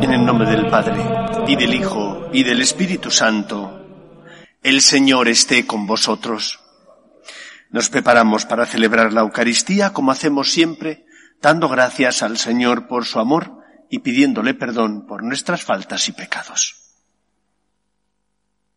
En el nombre del Padre, y del Hijo, y del Espíritu Santo, el Señor esté con vosotros. Nos preparamos para celebrar la Eucaristía como hacemos siempre, dando gracias al Señor por su amor y pidiéndole perdón por nuestras faltas y pecados.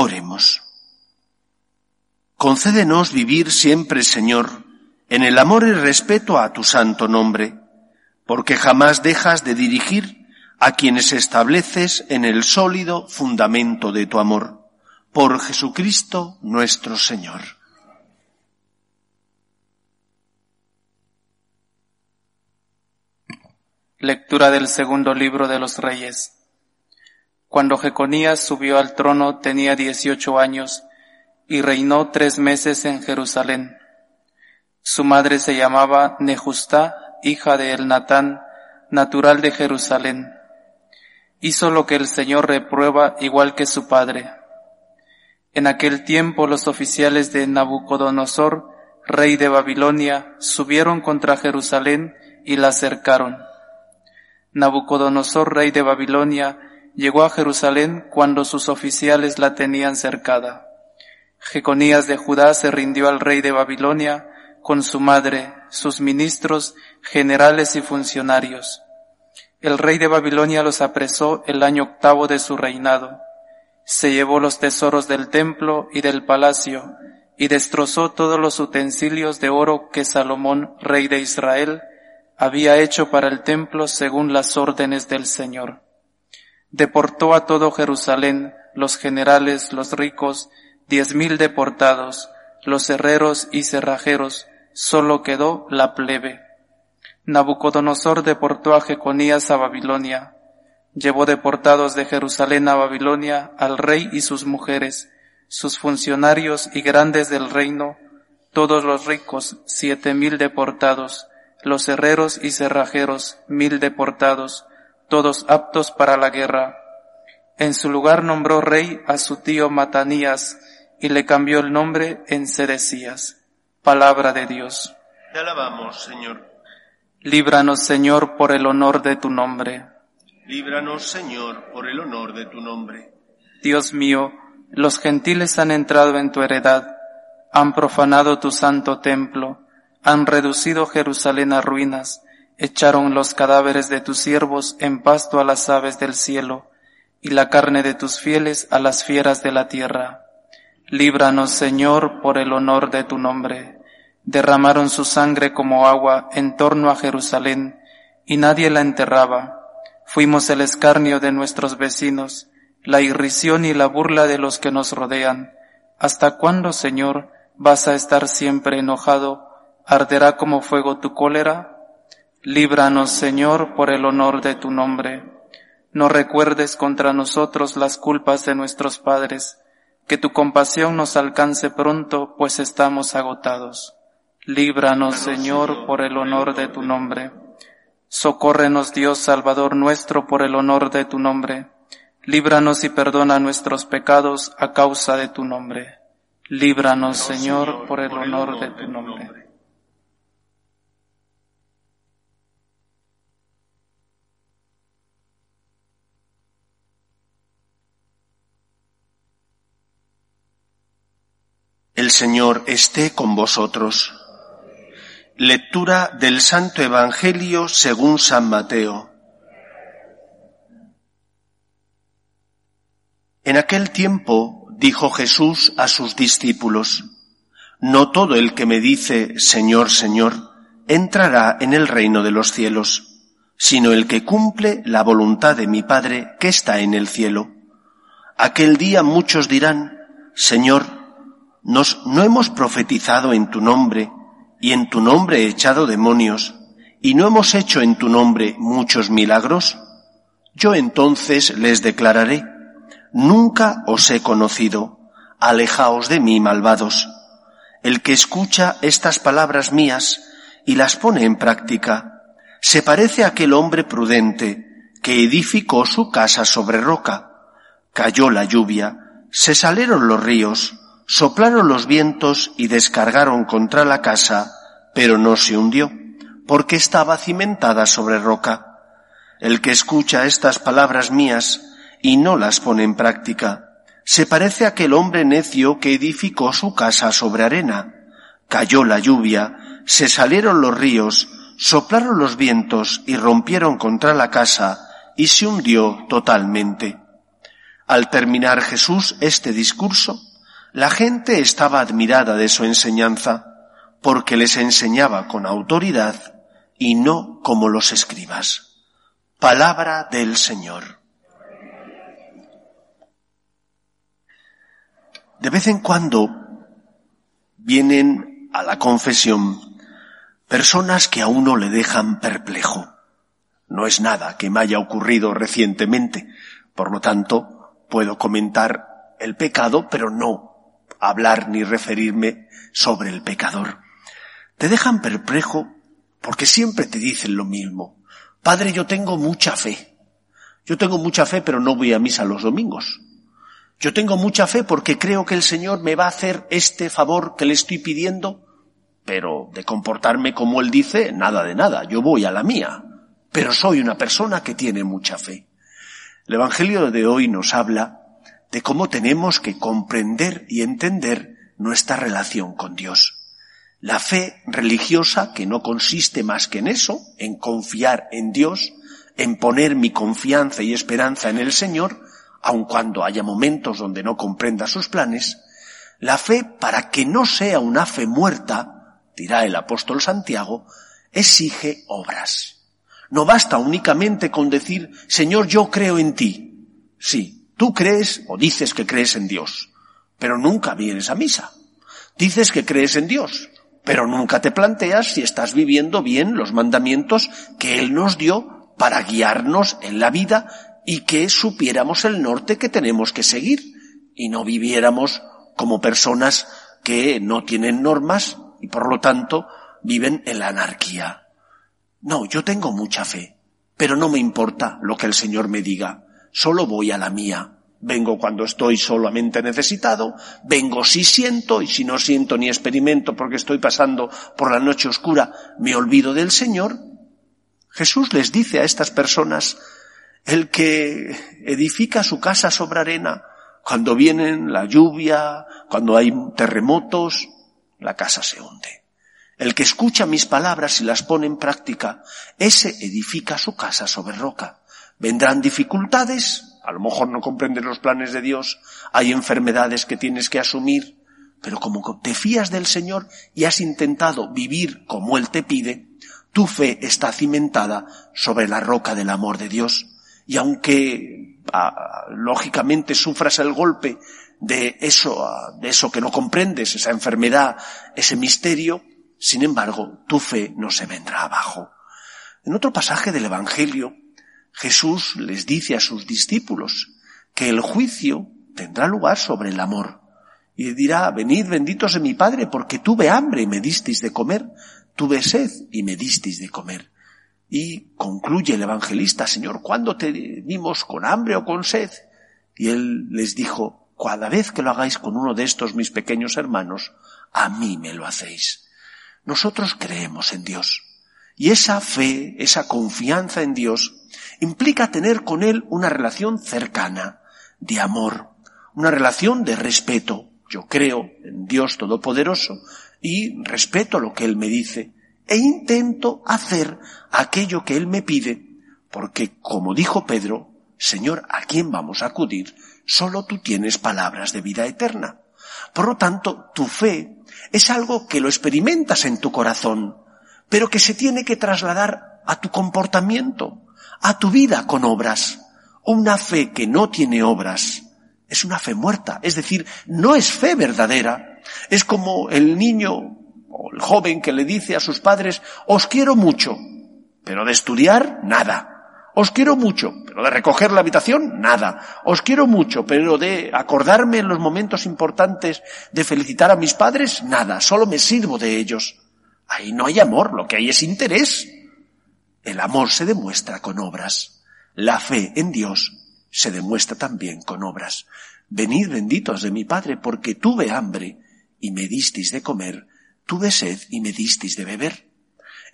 Oremos. Concédenos vivir siempre, Señor, en el amor y respeto a tu santo nombre, porque jamás dejas de dirigir a quienes estableces en el sólido fundamento de tu amor. Por Jesucristo nuestro Señor. Lectura del segundo libro de los Reyes. Cuando Jeconías subió al trono tenía dieciocho años y reinó tres meses en Jerusalén. Su madre se llamaba Nejustá, hija de Elnatán, natural de Jerusalén. Hizo lo que el Señor reprueba igual que su padre. En aquel tiempo los oficiales de Nabucodonosor, rey de Babilonia, subieron contra Jerusalén y la cercaron. Nabucodonosor, rey de Babilonia, llegó a Jerusalén cuando sus oficiales la tenían cercada. Jeconías de Judá se rindió al rey de Babilonia con su madre, sus ministros, generales y funcionarios. El rey de Babilonia los apresó el año octavo de su reinado. Se llevó los tesoros del templo y del palacio y destrozó todos los utensilios de oro que Salomón, rey de Israel, había hecho para el templo según las órdenes del Señor. Deportó a todo Jerusalén, los generales, los ricos, diez mil deportados, los herreros y cerrajeros, solo quedó la plebe. Nabucodonosor deportó a Jeconías a Babilonia. Llevó deportados de Jerusalén a Babilonia al rey y sus mujeres, sus funcionarios y grandes del reino, todos los ricos, siete mil deportados, los herreros y cerrajeros, mil deportados, todos aptos para la guerra. En su lugar nombró rey a su tío Matanías y le cambió el nombre en Sedecías. Palabra de Dios. Te alabamos, Señor. Líbranos, Señor, por el honor de tu nombre. Líbranos, Señor, por el honor de tu nombre. Dios mío, los gentiles han entrado en tu heredad, han profanado tu santo templo, han reducido Jerusalén a ruinas, echaron los cadáveres de tus siervos en pasto a las aves del cielo, y la carne de tus fieles a las fieras de la tierra. Líbranos, Señor, por el honor de tu nombre. Derramaron su sangre como agua en torno a Jerusalén, y nadie la enterraba. Fuimos el escarnio de nuestros vecinos, la irrisión y la burla de los que nos rodean. ¿Hasta cuándo, Señor, vas a estar siempre enojado ¿Arderá como fuego tu cólera? Líbranos, Señor, por el honor de tu nombre. No recuerdes contra nosotros las culpas de nuestros padres, que tu compasión nos alcance pronto, pues estamos agotados. Líbranos, Señor, por el honor de tu nombre. Socórrenos, Dios Salvador nuestro, por el honor de tu nombre. Líbranos y perdona nuestros pecados a causa de tu nombre. Líbranos, Señor, por el honor de tu nombre. El Señor esté con vosotros. Lectura del Santo Evangelio según San Mateo. En aquel tiempo dijo Jesús a sus discípulos, No todo el que me dice Señor, Señor, entrará en el reino de los cielos, sino el que cumple la voluntad de mi Padre que está en el cielo. Aquel día muchos dirán, Señor, nos, no hemos profetizado en tu nombre, y en tu nombre echado demonios, y no hemos hecho en tu nombre muchos milagros? Yo entonces les declararé, Nunca os he conocido, alejaos de mí, malvados. El que escucha estas palabras mías y las pone en práctica, se parece a aquel hombre prudente que edificó su casa sobre roca. Cayó la lluvia, se salieron los ríos, soplaron los vientos y descargaron contra la casa, pero no se hundió, porque estaba cimentada sobre roca. El que escucha estas palabras mías y no las pone en práctica, se parece a aquel hombre necio que edificó su casa sobre arena. Cayó la lluvia, se salieron los ríos, soplaron los vientos y rompieron contra la casa y se hundió totalmente. Al terminar Jesús este discurso, la gente estaba admirada de su enseñanza, porque les enseñaba con autoridad y no como los escribas. Palabra del Señor. De vez en cuando vienen a la confesión personas que a uno le dejan perplejo. No es nada que me haya ocurrido recientemente, por lo tanto puedo comentar el pecado, pero no hablar ni referirme sobre el pecador. Te dejan perplejo porque siempre te dicen lo mismo. Padre, yo tengo mucha fe. Yo tengo mucha fe, pero no voy a misa los domingos. Yo tengo mucha fe porque creo que el Señor me va a hacer este favor que le estoy pidiendo, pero de comportarme como Él dice, nada de nada, yo voy a la mía, pero soy una persona que tiene mucha fe. El Evangelio de hoy nos habla de cómo tenemos que comprender y entender nuestra relación con Dios. La fe religiosa, que no consiste más que en eso, en confiar en Dios, en poner mi confianza y esperanza en el Señor, aun cuando haya momentos donde no comprenda sus planes, la fe, para que no sea una fe muerta, dirá el apóstol Santiago, exige obras. No basta únicamente con decir, Señor, yo creo en ti. Sí, tú crees o dices que crees en Dios, pero nunca vienes a misa. Dices que crees en Dios, pero nunca te planteas si estás viviendo bien los mandamientos que Él nos dio para guiarnos en la vida y que supiéramos el norte que tenemos que seguir y no viviéramos como personas que no tienen normas y por lo tanto viven en la anarquía. No, yo tengo mucha fe, pero no me importa lo que el Señor me diga, solo voy a la mía. Vengo cuando estoy solamente necesitado, vengo si siento y si no siento ni experimento porque estoy pasando por la noche oscura, me olvido del Señor. Jesús les dice a estas personas, el que edifica su casa sobre arena, cuando vienen la lluvia, cuando hay terremotos, la casa se hunde. El que escucha mis palabras y las pone en práctica, ese edifica su casa sobre roca. Vendrán dificultades, a lo mejor no comprendes los planes de Dios, hay enfermedades que tienes que asumir, pero como te fías del Señor y has intentado vivir como Él te pide, tu fe está cimentada sobre la roca del amor de Dios y aunque ah, lógicamente sufras el golpe de eso, ah, de eso que no comprendes, esa enfermedad, ese misterio, sin embargo, tu fe no se vendrá abajo. En otro pasaje del Evangelio, Jesús les dice a sus discípulos que el juicio tendrá lugar sobre el amor. Y dirá, venid benditos de mi Padre, porque tuve hambre y me disteis de comer, tuve sed y me disteis de comer. Y concluye el evangelista, Señor, ¿cuándo te vimos con hambre o con sed? Y él les dijo, cada vez que lo hagáis con uno de estos mis pequeños hermanos, a mí me lo hacéis. Nosotros creemos en Dios. Y esa fe, esa confianza en Dios, implica tener con Él una relación cercana, de amor, una relación de respeto, Yo creo en Dios Todopoderoso y respeto lo que Él me dice e intento hacer aquello que Él me pide, porque como dijo Pedro, Señor, ¿a quién vamos a acudir? Solo tú tienes palabras de vida eterna. Por lo tanto, tu fe es algo que lo experimentas en tu corazón, pero que se tiene que trasladar a tu comportamiento, a tu vida con obras. Una fe que no tiene obras es una fe muerta, es decir, no es fe verdadera. Es como el niño o el joven que le dice a sus padres, os quiero mucho, pero de estudiar, nada. Os quiero mucho, pero de recoger la habitación, nada. Os quiero mucho, pero de acordarme en los momentos importantes de felicitar a mis padres, nada. Solo me sirvo de ellos. Ahí no hay amor, lo que hay es interés. El amor se demuestra con obras. La fe en Dios se demuestra también con obras. Venid benditos de mi Padre, porque tuve hambre y me disteis de comer, tuve sed y me disteis de beber.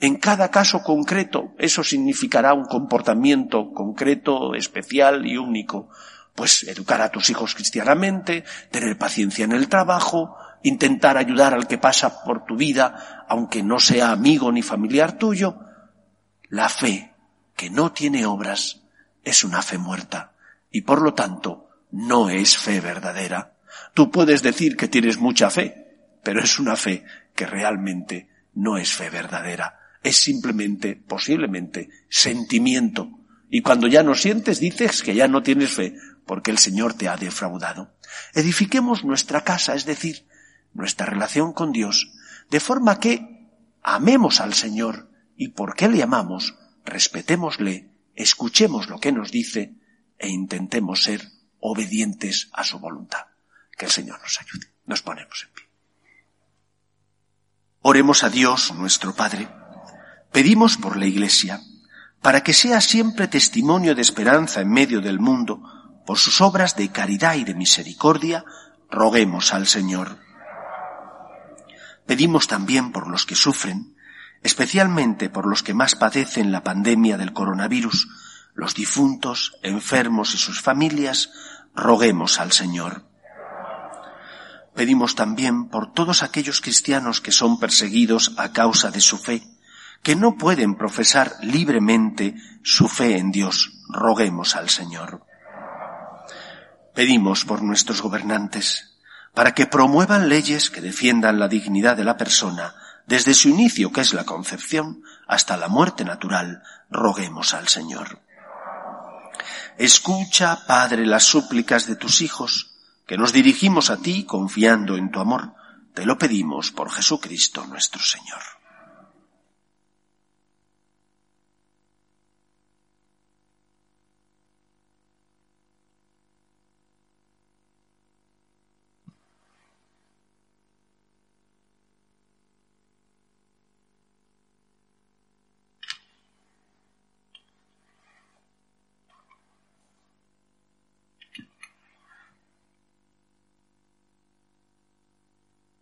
En cada caso concreto, eso significará un comportamiento concreto, especial y único. Pues educar a tus hijos cristianamente, tener paciencia en el trabajo, intentar ayudar al que pasa por tu vida, aunque no sea amigo ni familiar tuyo. La fe que no tiene obras es una fe muerta y por lo tanto no es fe verdadera. Tú puedes decir que tienes mucha fe, pero es una fe que realmente no es fe verdadera. Es simplemente, posiblemente, sentimiento. Y cuando ya no sientes, dices que ya no tienes fe, porque el Señor te ha defraudado. Edifiquemos nuestra casa, es decir, nuestra relación con Dios, de forma que amemos al Señor y porque le amamos, respetémosle, escuchemos lo que nos dice e intentemos ser obedientes a su voluntad. Que el Señor nos ayude. Nos ponemos en pie. Oremos a Dios, nuestro Padre. Pedimos por la Iglesia, para que sea siempre testimonio de esperanza en medio del mundo, por sus obras de caridad y de misericordia, roguemos al Señor. Pedimos también por los que sufren, especialmente por los que más padecen la pandemia del coronavirus, los difuntos, enfermos y sus familias, roguemos al Señor. Pedimos también por todos aquellos cristianos que son perseguidos a causa de su fe, que no pueden profesar libremente su fe en Dios, roguemos al Señor. Pedimos por nuestros gobernantes, para que promuevan leyes que defiendan la dignidad de la persona, desde su inicio, que es la concepción, hasta la muerte natural, roguemos al Señor. Escucha, Padre, las súplicas de tus hijos, que nos dirigimos a ti confiando en tu amor. Te lo pedimos por Jesucristo nuestro Señor.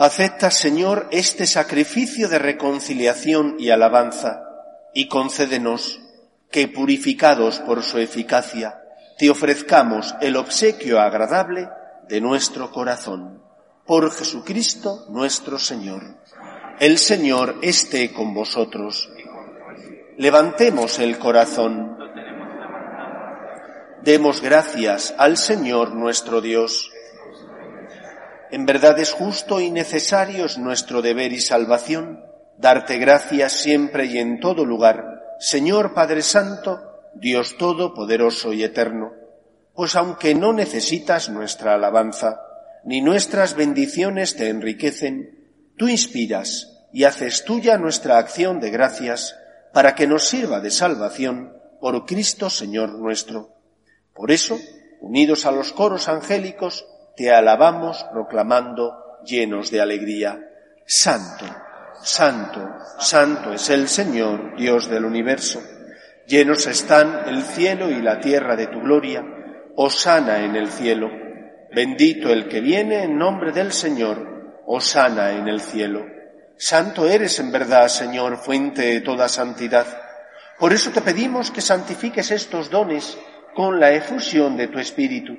Acepta, Señor, este sacrificio de reconciliación y alabanza, y concédenos que, purificados por su eficacia, te ofrezcamos el obsequio agradable de nuestro corazón. Por Jesucristo nuestro Señor. El Señor esté con vosotros. Levantemos el corazón. Demos gracias al Señor nuestro Dios. En verdad es justo y necesario es nuestro deber y salvación darte gracias siempre y en todo lugar, Señor Padre Santo, Dios Todopoderoso y Eterno, pues aunque no necesitas nuestra alabanza, ni nuestras bendiciones te enriquecen, tú inspiras y haces tuya nuestra acción de gracias para que nos sirva de salvación por Cristo Señor nuestro. Por eso, unidos a los coros angélicos, te alabamos proclamando llenos de alegría. Santo, santo, santo es el Señor, Dios del universo. Llenos están el cielo y la tierra de tu gloria. Osana en el cielo. Bendito el que viene en nombre del Señor. Osana en el cielo. Santo eres en verdad, Señor, fuente de toda santidad. Por eso te pedimos que santifiques estos dones con la efusión de tu Espíritu,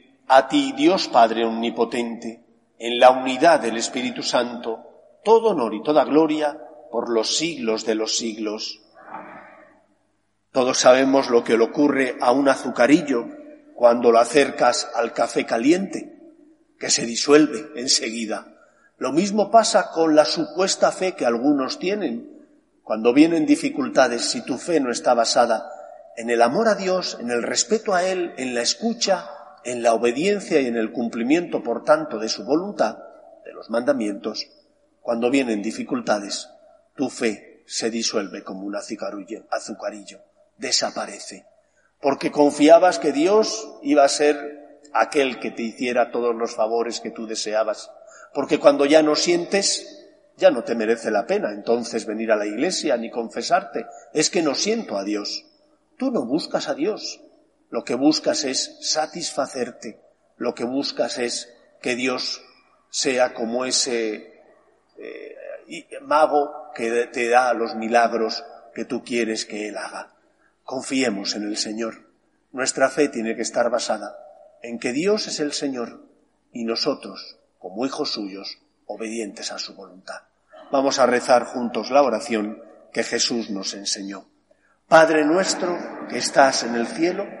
a ti, Dios Padre Omnipotente, en la unidad del Espíritu Santo, todo honor y toda gloria, por los siglos de los siglos. Todos sabemos lo que le ocurre a un azucarillo cuando lo acercas al café caliente, que se disuelve enseguida. Lo mismo pasa con la supuesta fe que algunos tienen. Cuando vienen dificultades, si tu fe no está basada en el amor a Dios, en el respeto a Él, en la escucha, en la obediencia y en el cumplimiento, por tanto, de su voluntad, de los mandamientos, cuando vienen dificultades, tu fe se disuelve como un azucarillo, desaparece, porque confiabas que Dios iba a ser aquel que te hiciera todos los favores que tú deseabas, porque cuando ya no sientes, ya no te merece la pena entonces venir a la iglesia ni confesarte, es que no siento a Dios. Tú no buscas a Dios, lo que buscas es satisfacerte, lo que buscas es que Dios sea como ese eh, mago que te da los milagros que tú quieres que Él haga. Confiemos en el Señor. Nuestra fe tiene que estar basada en que Dios es el Señor y nosotros, como hijos suyos, obedientes a su voluntad. Vamos a rezar juntos la oración que Jesús nos enseñó. Padre nuestro que estás en el cielo,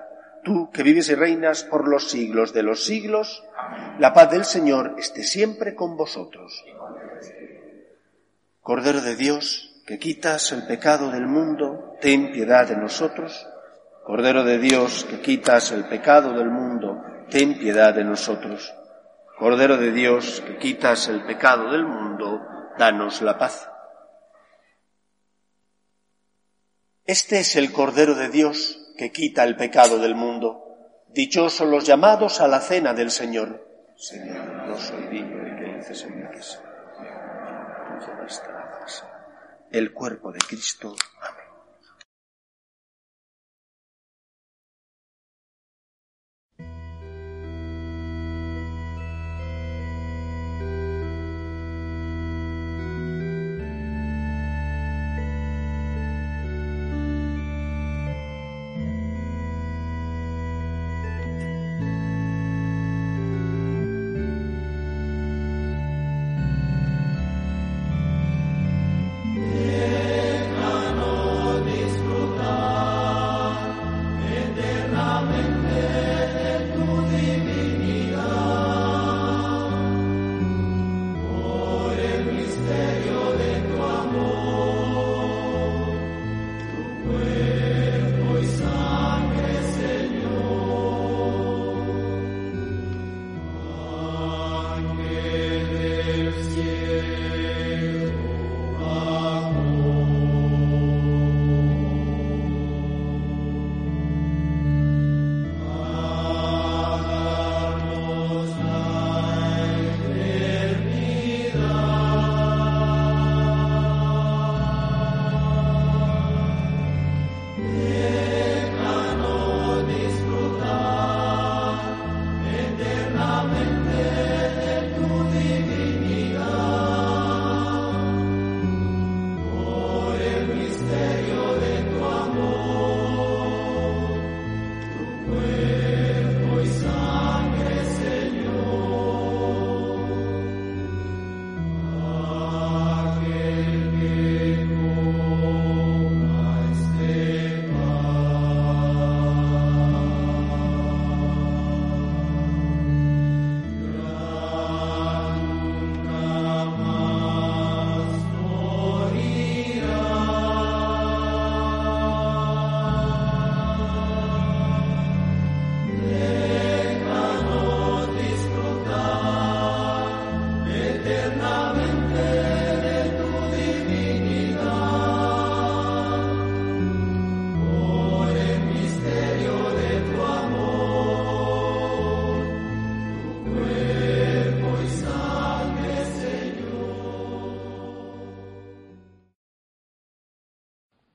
Tú, que vives y reinas por los siglos de los siglos, la paz del Señor esté siempre con vosotros. Cordero de Dios, que quitas el pecado del mundo, ten piedad de nosotros. Cordero de Dios, que quitas el pecado del mundo, ten piedad de nosotros. Cordero de Dios, que quitas el pecado del mundo, danos la paz. Este es el Cordero de Dios que quita el pecado del mundo. Dichosos los llamados a la cena del Señor. Señor, no soy digno de que entres en mi casa. El cuerpo de Cristo. Amén.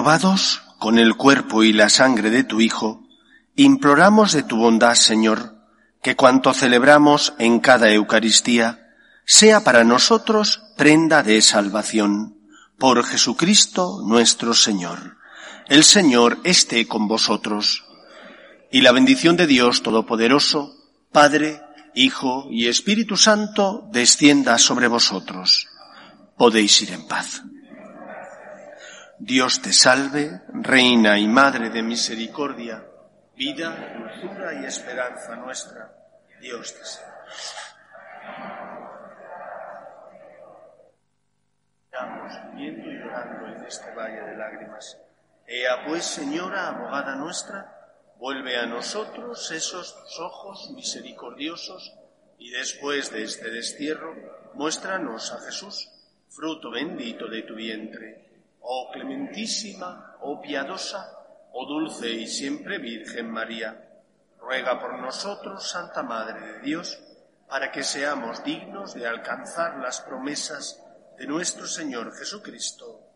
Renovados con el cuerpo y la sangre de tu Hijo, imploramos de tu bondad, Señor, que cuanto celebramos en cada Eucaristía sea para nosotros prenda de salvación. Por Jesucristo nuestro Señor. El Señor esté con vosotros. Y la bendición de Dios Todopoderoso, Padre, Hijo y Espíritu Santo, descienda sobre vosotros. Podéis ir en paz. Dios te salve, Reina y Madre de Misericordia, vida, dulzura y esperanza nuestra. Dios te salve. Estamos viviendo y llorando en este valle de lágrimas. Ea pues, Señora, abogada nuestra, vuelve a nosotros esos tus ojos misericordiosos y después de este destierro, muéstranos a Jesús, fruto bendito de tu vientre. Oh clementísima, oh piadosa, oh dulce y siempre Virgen María, ruega por nosotros, Santa Madre de Dios, para que seamos dignos de alcanzar las promesas de nuestro Señor Jesucristo.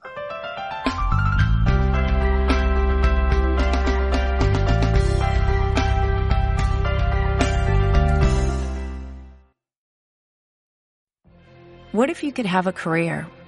What if you could have a career